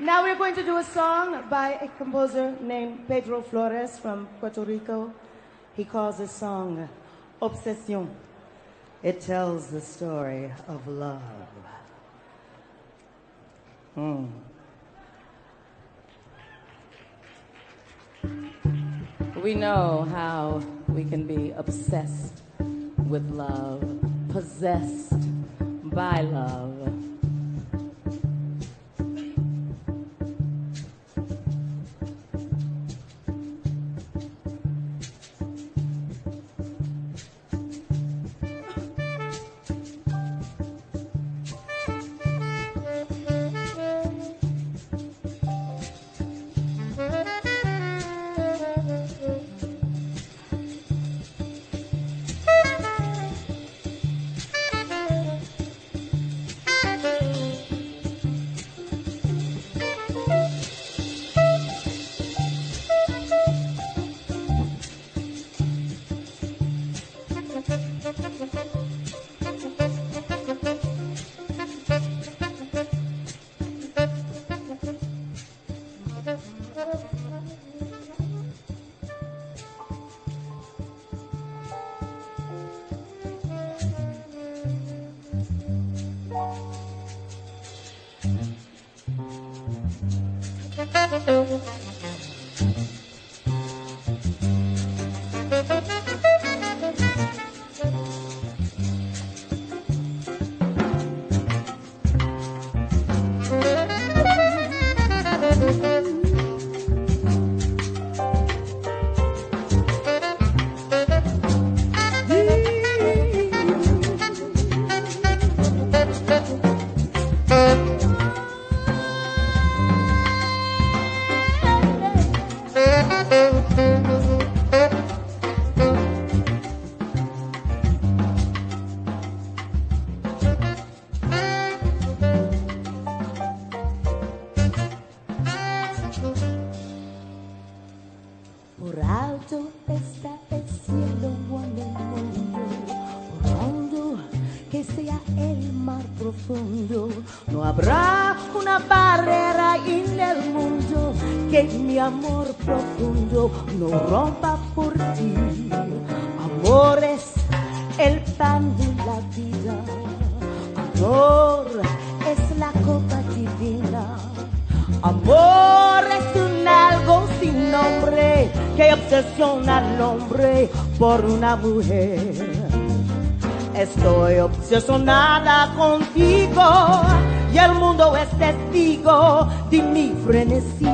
Now we're going to do a song by a composer named Pedro Flores from Puerto Rico. He calls his song Obsession. It tells the story of love. Hmm. We know how we can be obsessed with love, possessed by love. Mujer. Estoy obsesionada contigo y el mundo es testigo de mi frenesí.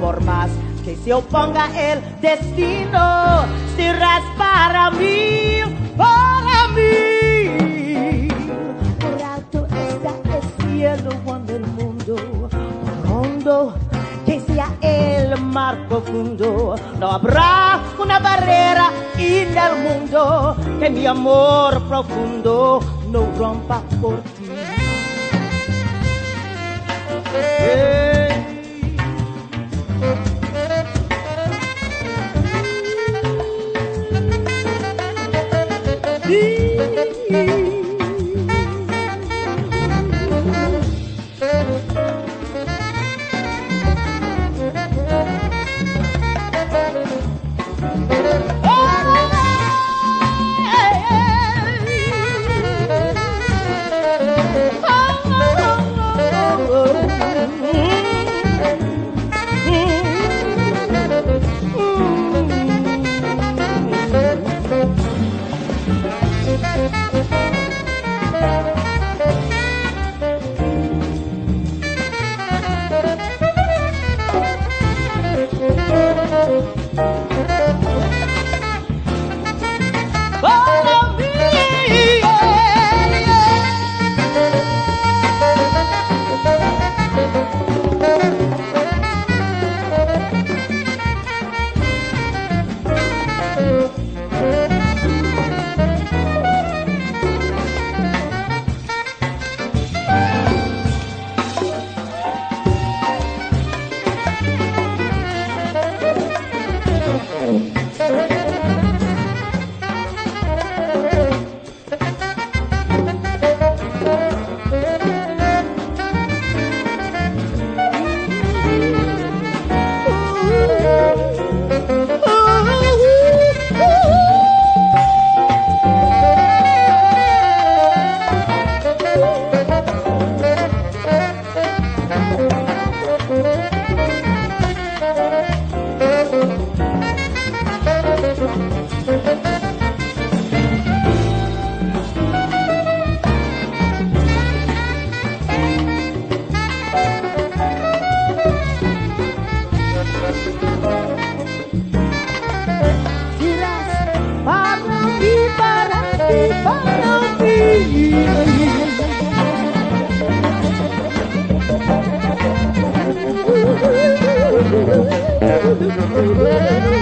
Por más que se oponga el destino, serás para mí, para mí. Por alto está el cielo cuando el mundo, por hondo que sea el mar profundo, no habrá una barrera mundo que mi amor profundo no rompa por ti. Hey. Follow no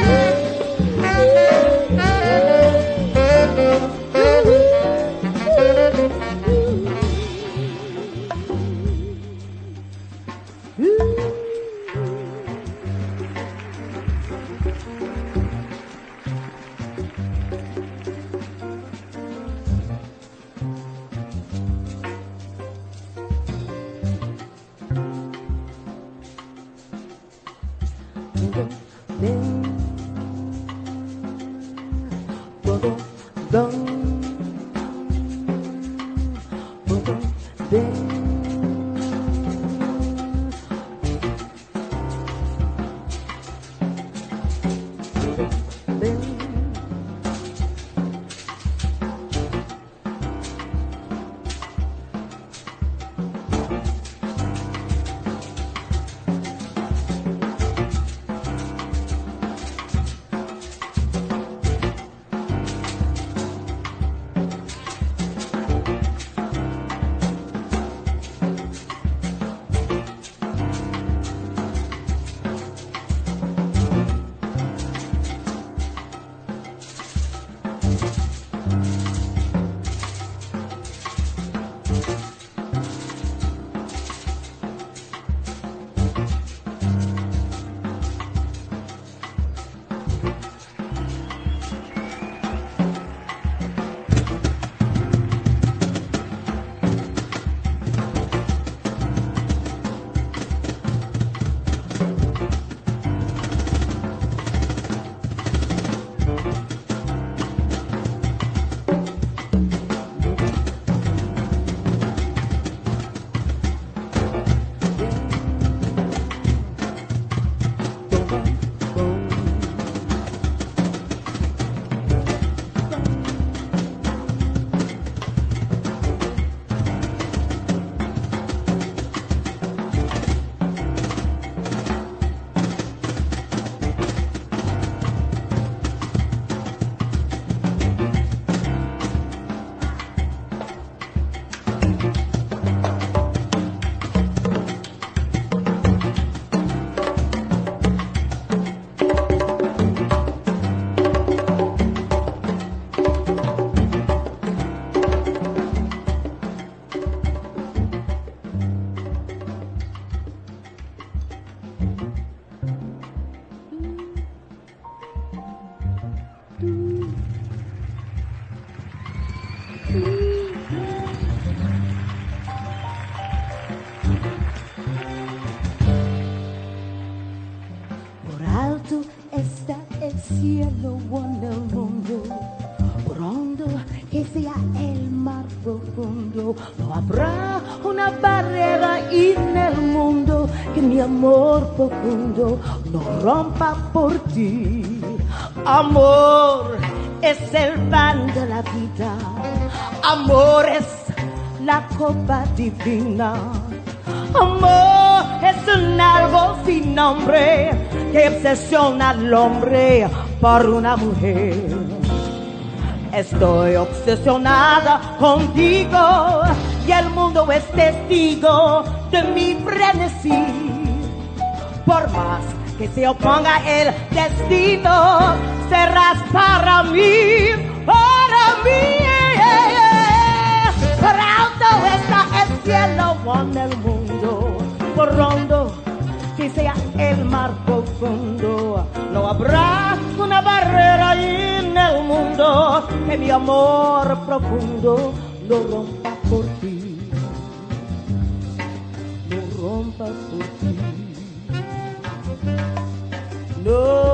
copa divina. Amor es un árbol sin nombre que obsesiona al hombre por una mujer. Estoy obsesionada contigo y el mundo es testigo de mi frenesí por más que se oponga el destino, serás para mí, para mí. Pronto está el cielo en el mundo, por rondo que sea el mar profundo. No habrá una barrera en el mundo que mi amor profundo no rompa por ti. No rompa por ti no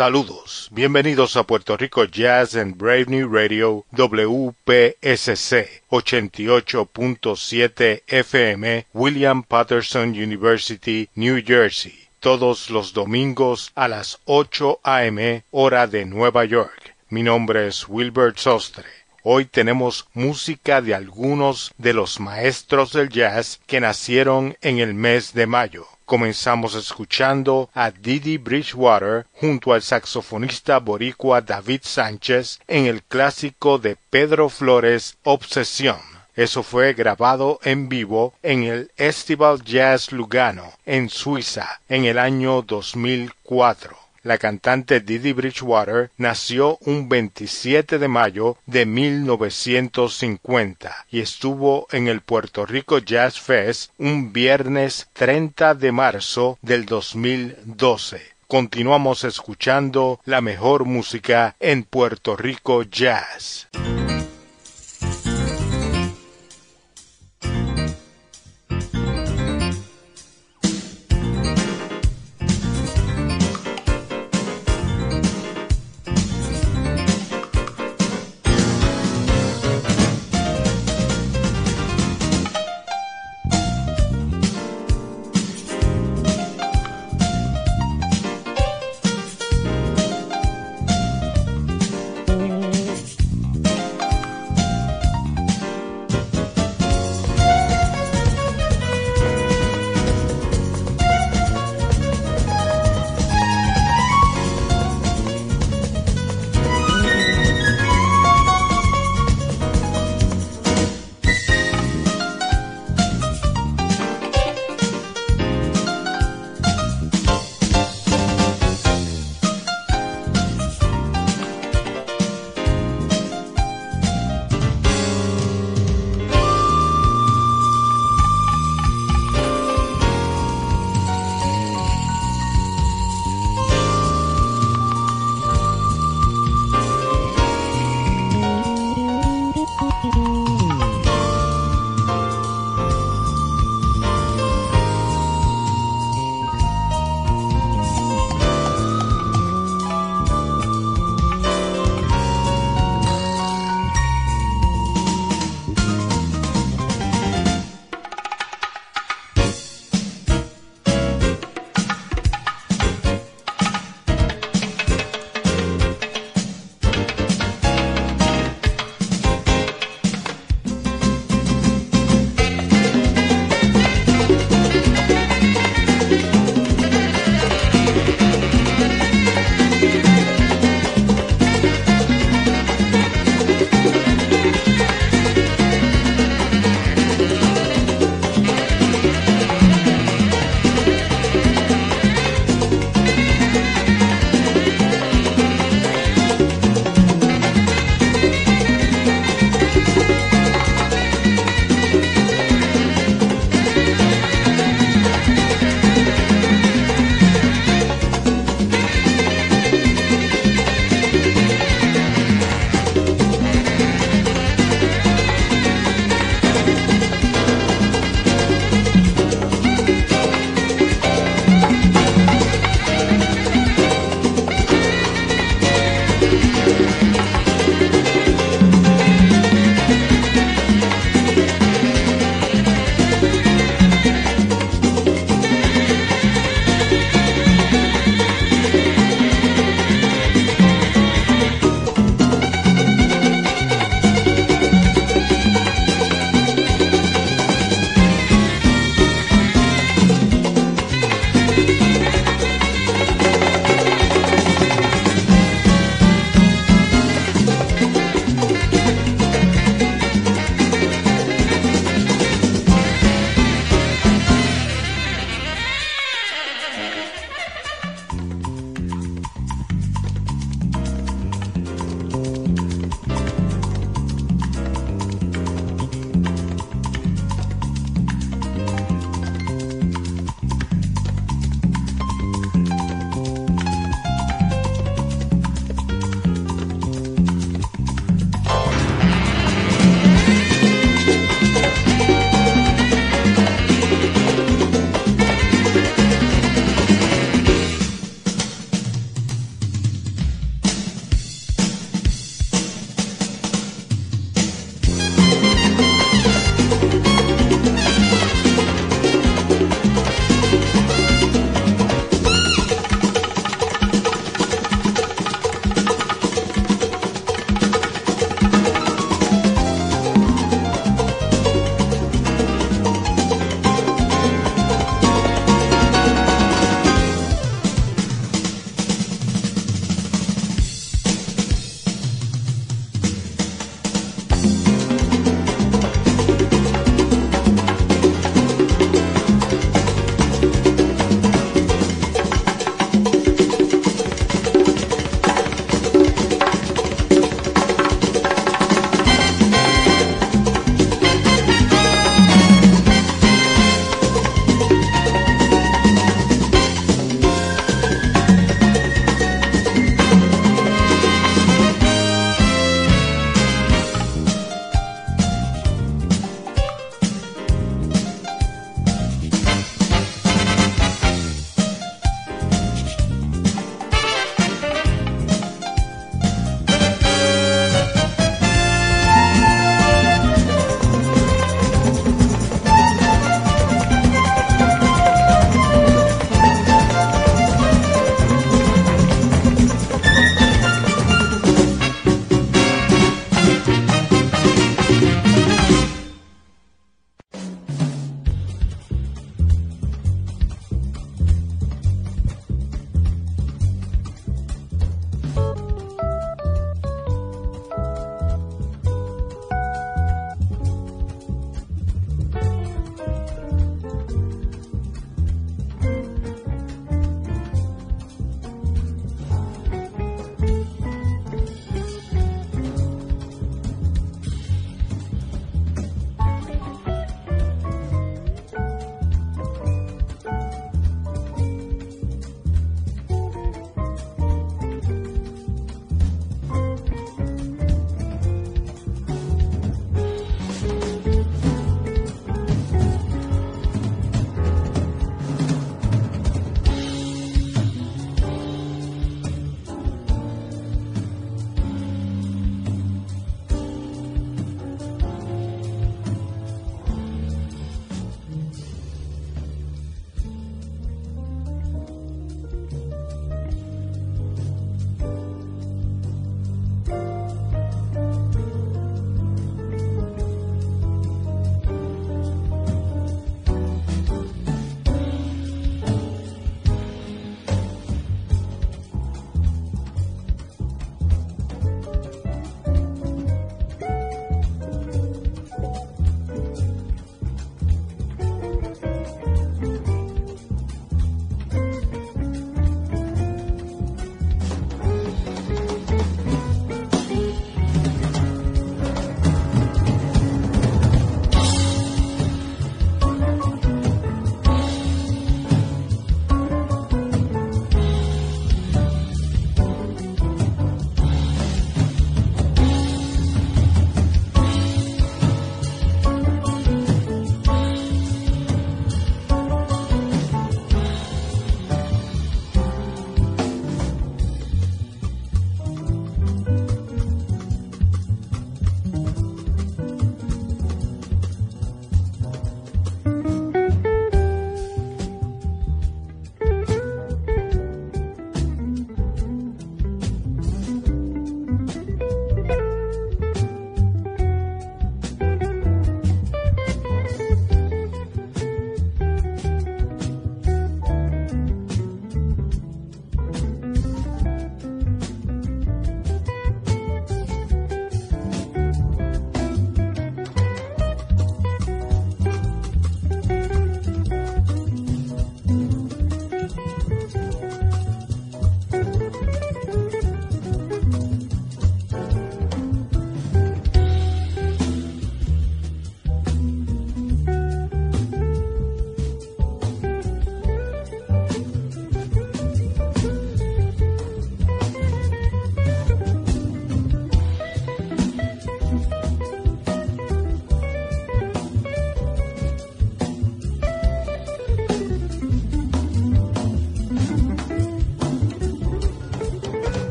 Saludos, bienvenidos a Puerto Rico Jazz en Brave New Radio WPSC 88.7 FM William Patterson University, New Jersey, todos los domingos a las 8 a.m. hora de Nueva York. Mi nombre es Wilbert Sostre. Hoy tenemos música de algunos de los maestros del jazz que nacieron en el mes de mayo. Comenzamos escuchando a Didi Bridgewater junto al saxofonista boricua David Sánchez en el clásico de Pedro Flores Obsesión. Eso fue grabado en vivo en el Festival Jazz Lugano, en Suiza, en el año 2004. La cantante Didi Bridgewater nació un 27 de mayo de 1950 y estuvo en el Puerto Rico Jazz Fest un viernes 30 de marzo del 2012. Continuamos escuchando la mejor música en Puerto Rico Jazz.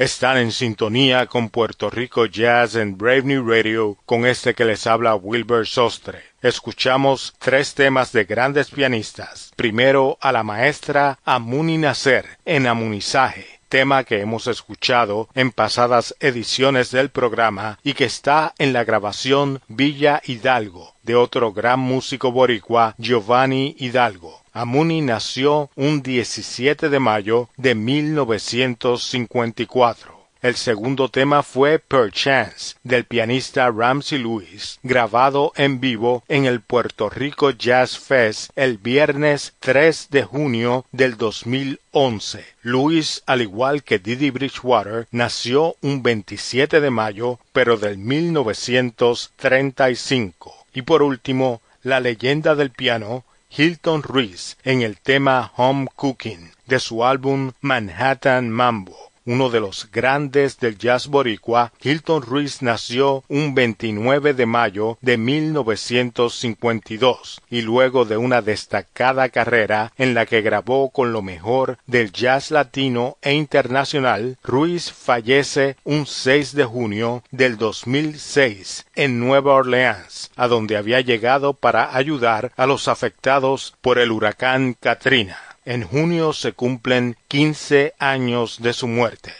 Están en sintonía con Puerto Rico Jazz en Brave New Radio con este que les habla Wilbur Sostre. Escuchamos tres temas de grandes pianistas. Primero a la maestra Amuni Nacer en Amunizaje, tema que hemos escuchado en pasadas ediciones del programa y que está en la grabación Villa Hidalgo de otro gran músico boricua Giovanni Hidalgo. Amuni nació un 17 de mayo de 1954. El segundo tema fue Perchance del pianista Ramsey Lewis, grabado en vivo en el Puerto Rico Jazz Fest el viernes 3 de junio del 2011. Lewis, al igual que Didi Bridgewater, nació un 27 de mayo, pero del 1935. Y por último, la leyenda del piano Hilton Ruiz en el tema Home Cooking de su álbum Manhattan Mambo uno de los grandes del jazz boricua, Hilton Ruiz nació un 29 de mayo de 1952 y luego de una destacada carrera en la que grabó con lo mejor del jazz latino e internacional, Ruiz fallece un 6 de junio del 2006 en Nueva Orleans, a donde había llegado para ayudar a los afectados por el huracán Katrina. En junio se cumplen 15 años de su muerte.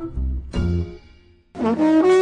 Mm-hmm.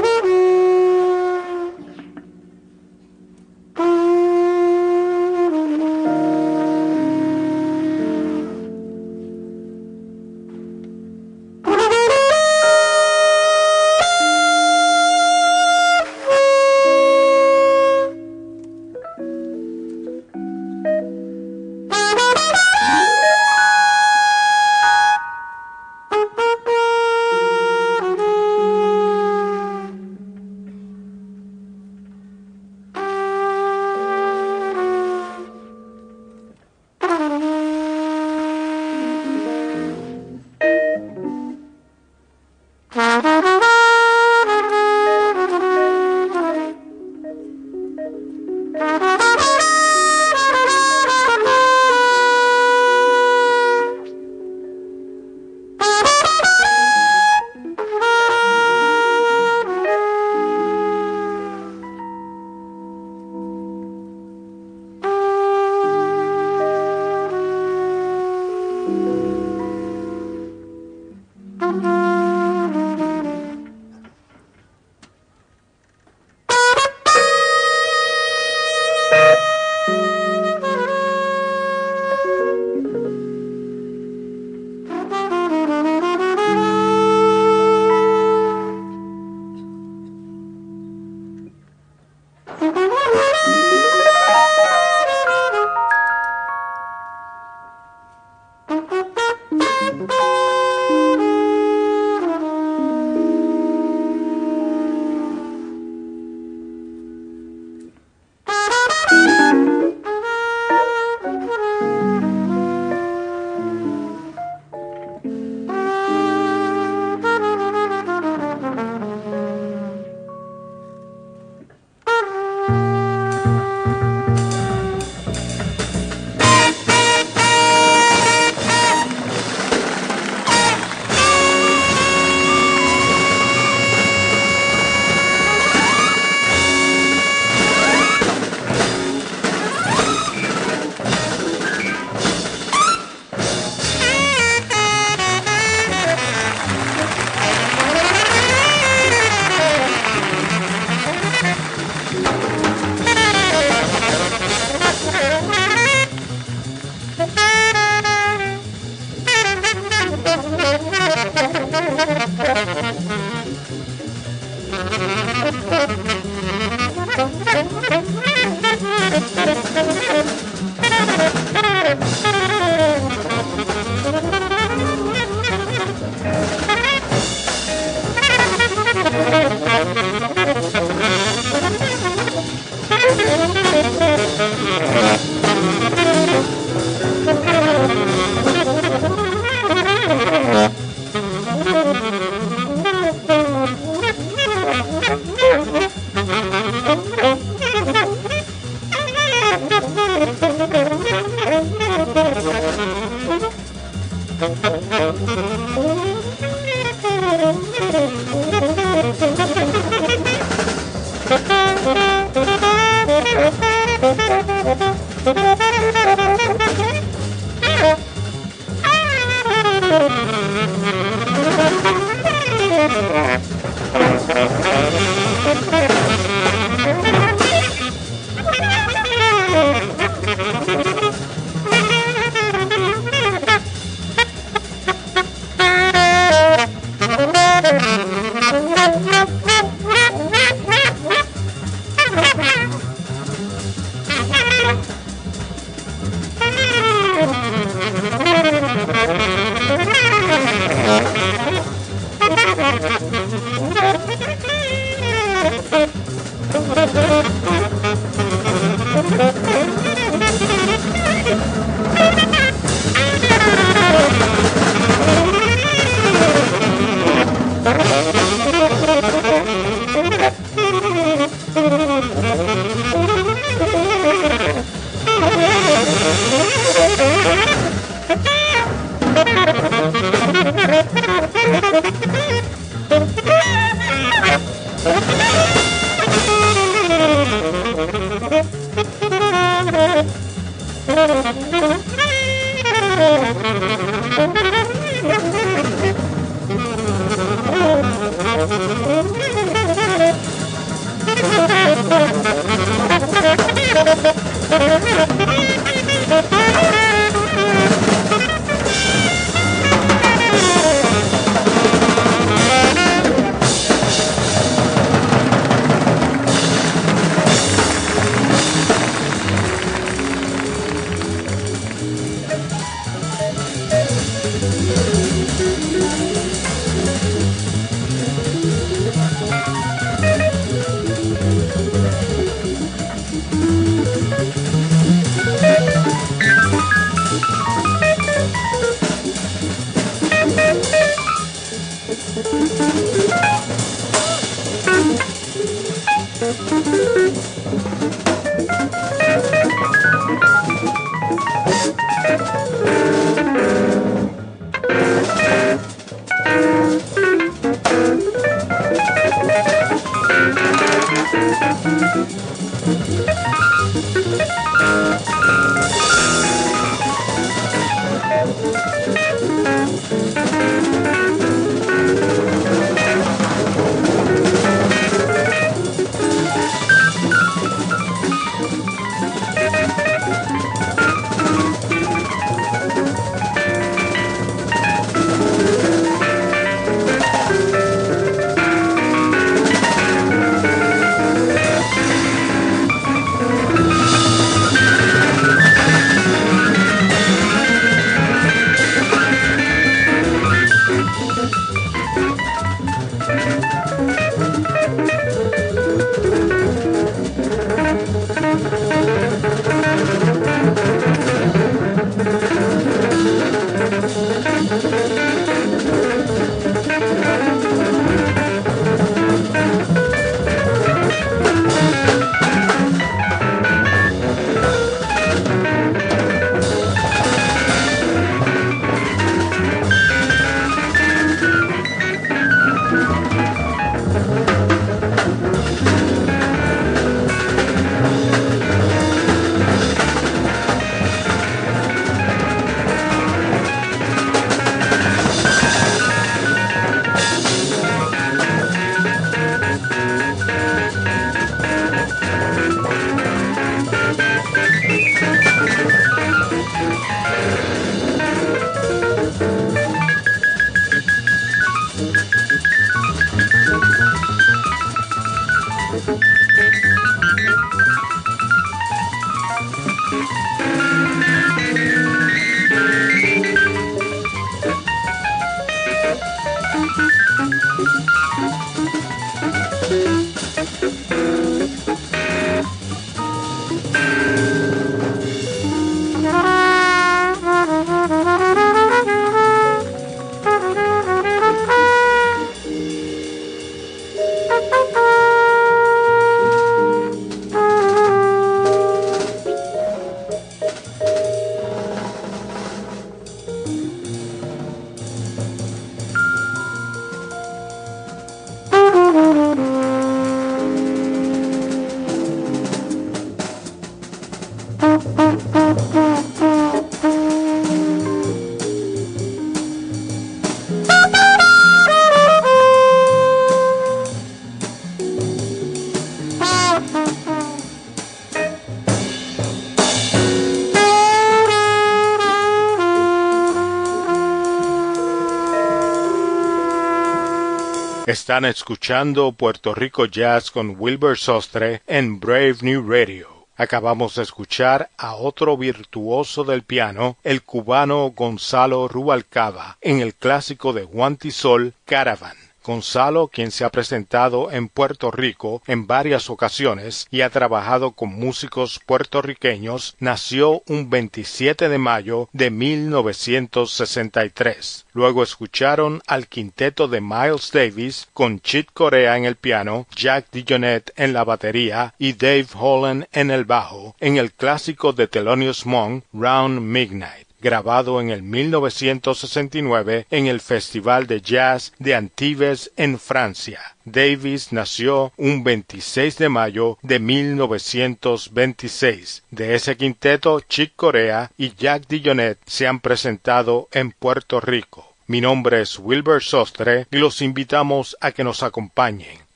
Están escuchando Puerto Rico Jazz con Wilbur Sostre en Brave New Radio. Acabamos de escuchar a otro virtuoso del piano, el cubano Gonzalo Rubalcaba, en el clásico de Guantisol Caravan. Gonzalo, quien se ha presentado en Puerto Rico en varias ocasiones y ha trabajado con músicos puertorriqueños, nació un 27 de mayo de 1963. Luego escucharon al quinteto de Miles Davis con Chit Corea en el piano, Jack DeJohnette en la batería y Dave Holland en el bajo en el clásico de Thelonious Monk, Round Midnight grabado en el 1969 en el Festival de Jazz de Antibes en Francia. Davis nació un 26 de mayo de 1926. De ese quinteto, Chick Corea y Jack DeJohnette se han presentado en Puerto Rico. Mi nombre es Wilbur Sostre y los invitamos a que nos acompañen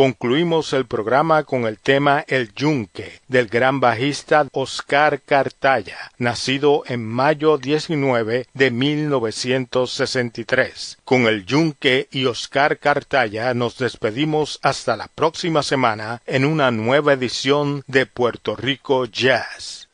Concluimos el programa con el tema El Yunque del gran bajista Oscar Cartaya, nacido en mayo 19 de 1963. Con el Yunque y Oscar Cartaya nos despedimos hasta la próxima semana en una nueva edición de Puerto Rico Jazz.